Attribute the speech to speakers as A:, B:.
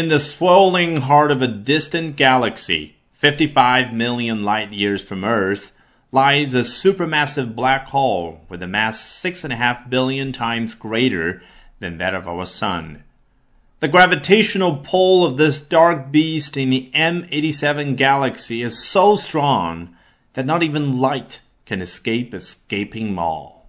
A: In the swirling heart of a distant galaxy, 55 million light years from Earth, lies a supermassive black hole with a mass 6.5 billion times greater than that of our Sun. The gravitational pull of this dark beast in the M87 galaxy is so strong that not even light can escape its gaping maw.